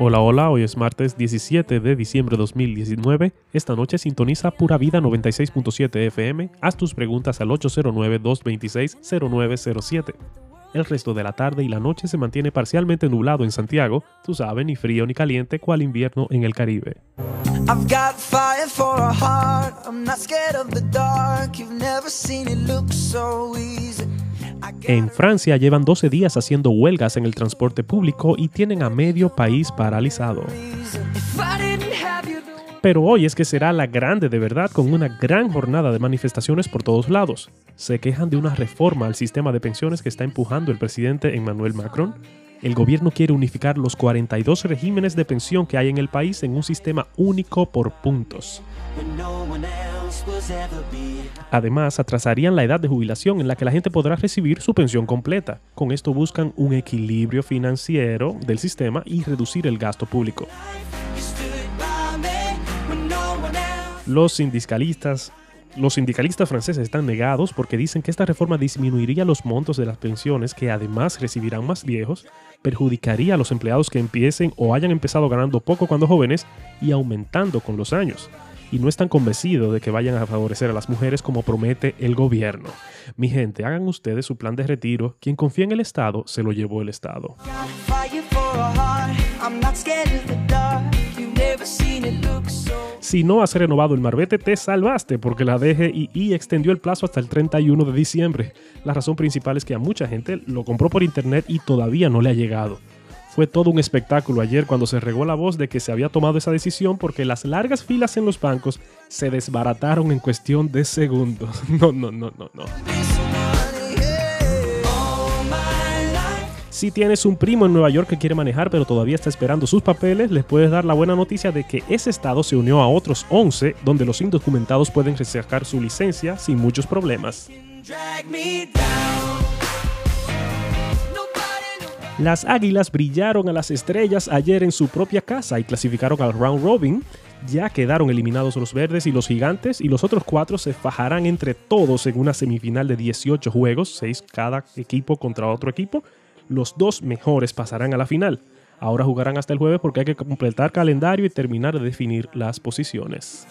Hola, hola, hoy es martes 17 de diciembre de 2019. Esta noche sintoniza Pura Vida 96.7 FM. Haz tus preguntas al 809-226-0907. El resto de la tarde y la noche se mantiene parcialmente nublado en Santiago, tú sabes, ni frío ni caliente, cual invierno en el Caribe. I've En Francia llevan 12 días haciendo huelgas en el transporte público y tienen a medio país paralizado. Pero hoy es que será la grande de verdad con una gran jornada de manifestaciones por todos lados. Se quejan de una reforma al sistema de pensiones que está empujando el presidente Emmanuel Macron. El gobierno quiere unificar los 42 regímenes de pensión que hay en el país en un sistema único por puntos. Además, atrasarían la edad de jubilación en la que la gente podrá recibir su pensión completa. Con esto buscan un equilibrio financiero del sistema y reducir el gasto público. Los sindicalistas los sindicalistas franceses están negados porque dicen que esta reforma disminuiría los montos de las pensiones que además recibirán más viejos, perjudicaría a los empleados que empiecen o hayan empezado ganando poco cuando jóvenes y aumentando con los años y no están convencidos de que vayan a favorecer a las mujeres como promete el gobierno. Mi gente, hagan ustedes su plan de retiro. Quien confía en el Estado, se lo llevó el Estado. Si no has renovado el marbete, te salvaste porque la DGII extendió el plazo hasta el 31 de diciembre. La razón principal es que a mucha gente lo compró por internet y todavía no le ha llegado. Fue todo un espectáculo ayer cuando se regó la voz de que se había tomado esa decisión porque las largas filas en los bancos se desbarataron en cuestión de segundos. No, no, no, no, no. Si tienes un primo en Nueva York que quiere manejar pero todavía está esperando sus papeles, les puedes dar la buena noticia de que ese estado se unió a otros 11 donde los indocumentados pueden resacar su licencia sin muchos problemas. Las Águilas brillaron a las estrellas ayer en su propia casa y clasificaron al round robin. Ya quedaron eliminados los verdes y los gigantes y los otros cuatro se fajarán entre todos en una semifinal de 18 juegos, 6 cada equipo contra otro equipo. Los dos mejores pasarán a la final. Ahora jugarán hasta el jueves porque hay que completar calendario y terminar de definir las posiciones.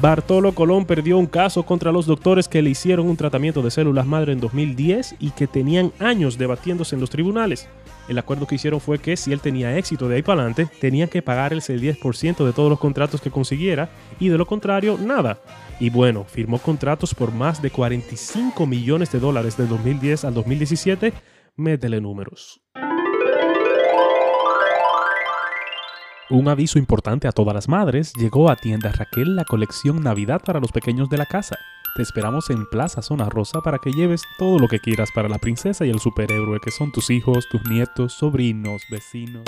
Bartolo Colón perdió un caso contra los doctores que le hicieron un tratamiento de células madre en 2010 y que tenían años debatiéndose en los tribunales. El acuerdo que hicieron fue que si él tenía éxito de ahí para adelante, tenía que pagarles el 10% de todos los contratos que consiguiera y de lo contrario, nada. Y bueno, firmó contratos por más de 45 millones de dólares del 2010 al 2017. Métele números. Un aviso importante a todas las madres, llegó a tienda Raquel la colección Navidad para los pequeños de la casa. Te esperamos en Plaza Zona Rosa para que lleves todo lo que quieras para la princesa y el superhéroe que son tus hijos, tus nietos, sobrinos, vecinos.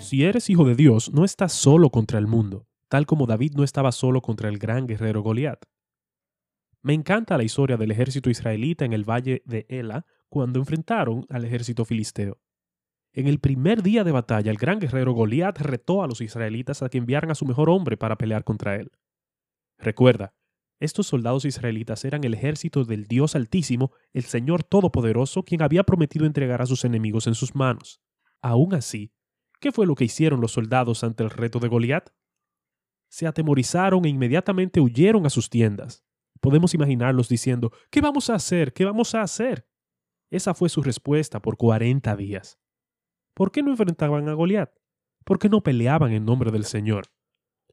Si eres hijo de Dios, no estás solo contra el mundo, tal como David no estaba solo contra el gran guerrero Goliat. Me encanta la historia del ejército israelita en el valle de Ela cuando enfrentaron al ejército filisteo. En el primer día de batalla, el gran guerrero Goliat retó a los israelitas a que enviaran a su mejor hombre para pelear contra él. Recuerda, estos soldados israelitas eran el ejército del Dios Altísimo, el Señor Todopoderoso, quien había prometido entregar a sus enemigos en sus manos. Aún así, ¿qué fue lo que hicieron los soldados ante el reto de Goliat? Se atemorizaron e inmediatamente huyeron a sus tiendas. Podemos imaginarlos diciendo, ¿qué vamos a hacer? ¿Qué vamos a hacer? Esa fue su respuesta por 40 días. ¿Por qué no enfrentaban a Goliat? ¿Por qué no peleaban en nombre del Señor?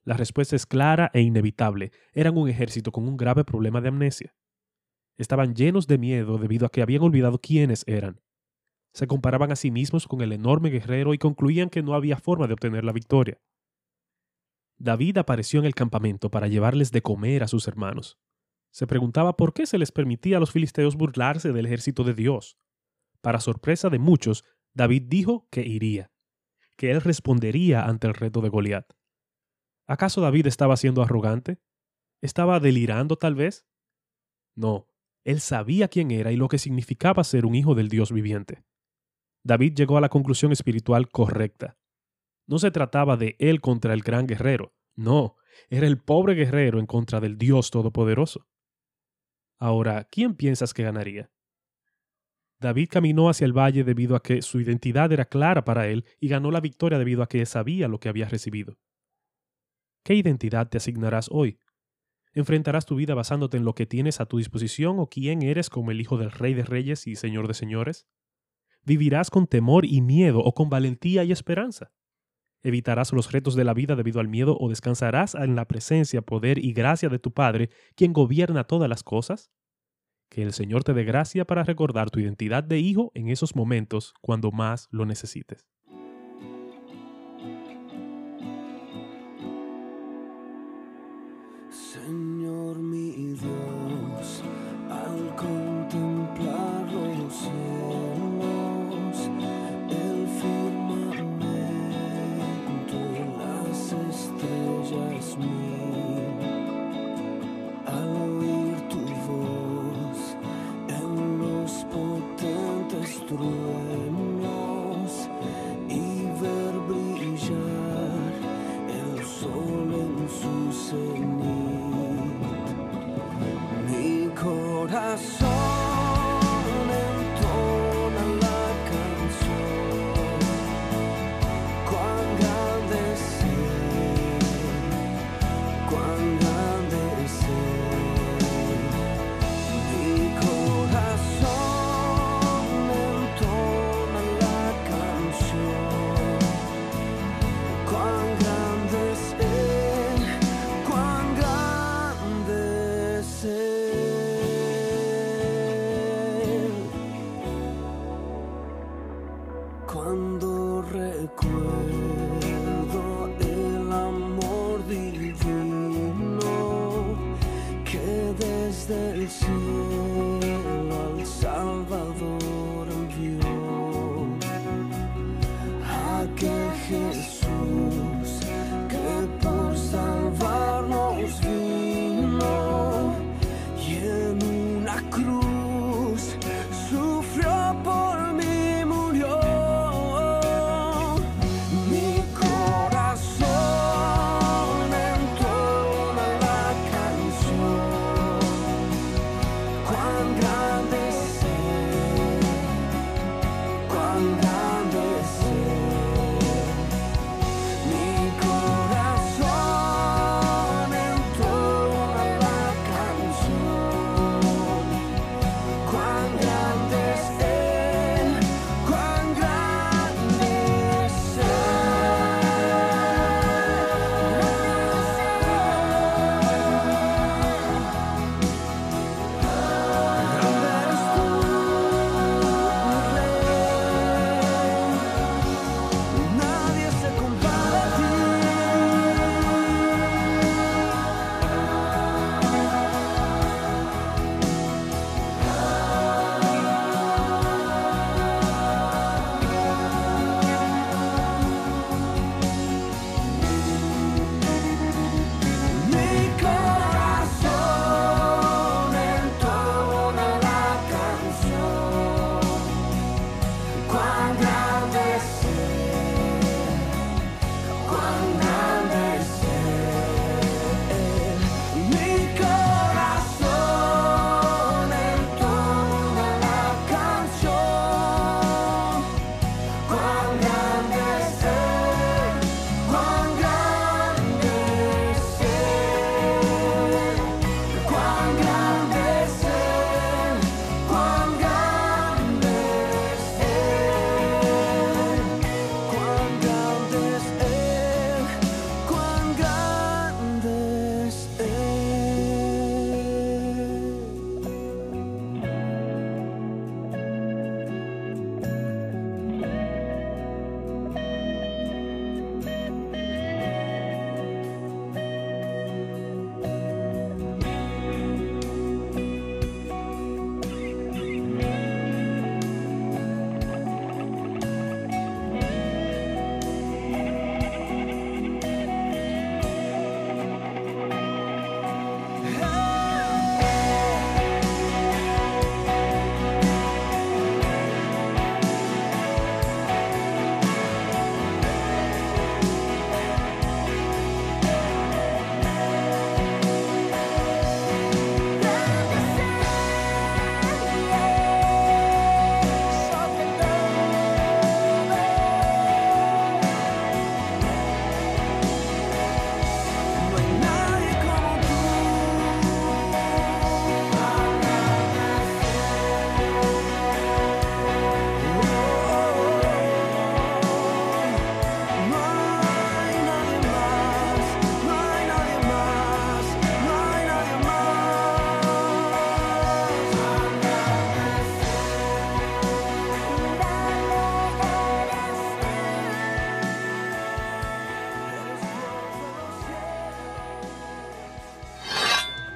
La respuesta es clara e inevitable. Eran un ejército con un grave problema de amnesia. Estaban llenos de miedo debido a que habían olvidado quiénes eran. Se comparaban a sí mismos con el enorme guerrero y concluían que no había forma de obtener la victoria. David apareció en el campamento para llevarles de comer a sus hermanos se preguntaba por qué se les permitía a los filisteos burlarse del ejército de Dios. Para sorpresa de muchos, David dijo que iría, que él respondería ante el reto de Goliat. ¿Acaso David estaba siendo arrogante? ¿Estaba delirando tal vez? No, él sabía quién era y lo que significaba ser un hijo del Dios viviente. David llegó a la conclusión espiritual correcta. No se trataba de él contra el gran guerrero, No, era el pobre guerrero en contra del Dios Todopoderoso. Ahora, ¿quién piensas que ganaría? David caminó hacia el valle debido a que su identidad era clara para él y ganó la victoria debido a que sabía lo que había recibido. ¿Qué identidad te asignarás hoy? ¿Enfrentarás tu vida basándote en lo que tienes a tu disposición o quién eres como el Hijo del Rey de Reyes y Señor de Señores? ¿Vivirás con temor y miedo o con valentía y esperanza? ¿Evitarás los retos de la vida debido al miedo o descansarás en la presencia, poder y gracia de tu Padre, quien gobierna todas las cosas? Que el Señor te dé gracia para recordar tu identidad de hijo en esos momentos cuando más lo necesites. Desde el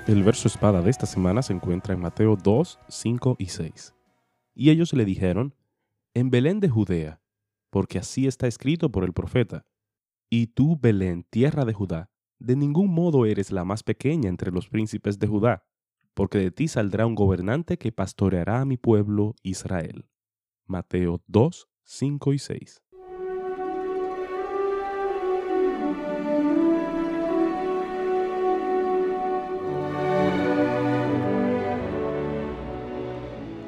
El verso espada de esta semana se encuentra en Mateo 2, 5 y 6. Y ellos le dijeron, en Belén de Judea, porque así está escrito por el profeta. Y tú, Belén, tierra de Judá, de ningún modo eres la más pequeña entre los príncipes de Judá, porque de ti saldrá un gobernante que pastoreará a mi pueblo Israel. Mateo 2, 5 y 6.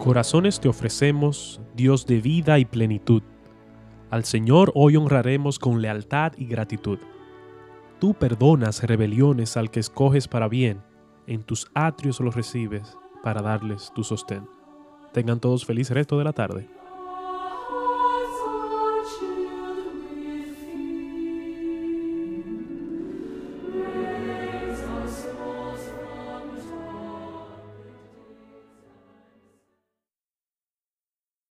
Corazones te ofrecemos, Dios de vida y plenitud. Al Señor hoy honraremos con lealtad y gratitud. Tú perdonas rebeliones al que escoges para bien, en tus atrios los recibes para darles tu sostén. Tengan todos feliz resto de la tarde.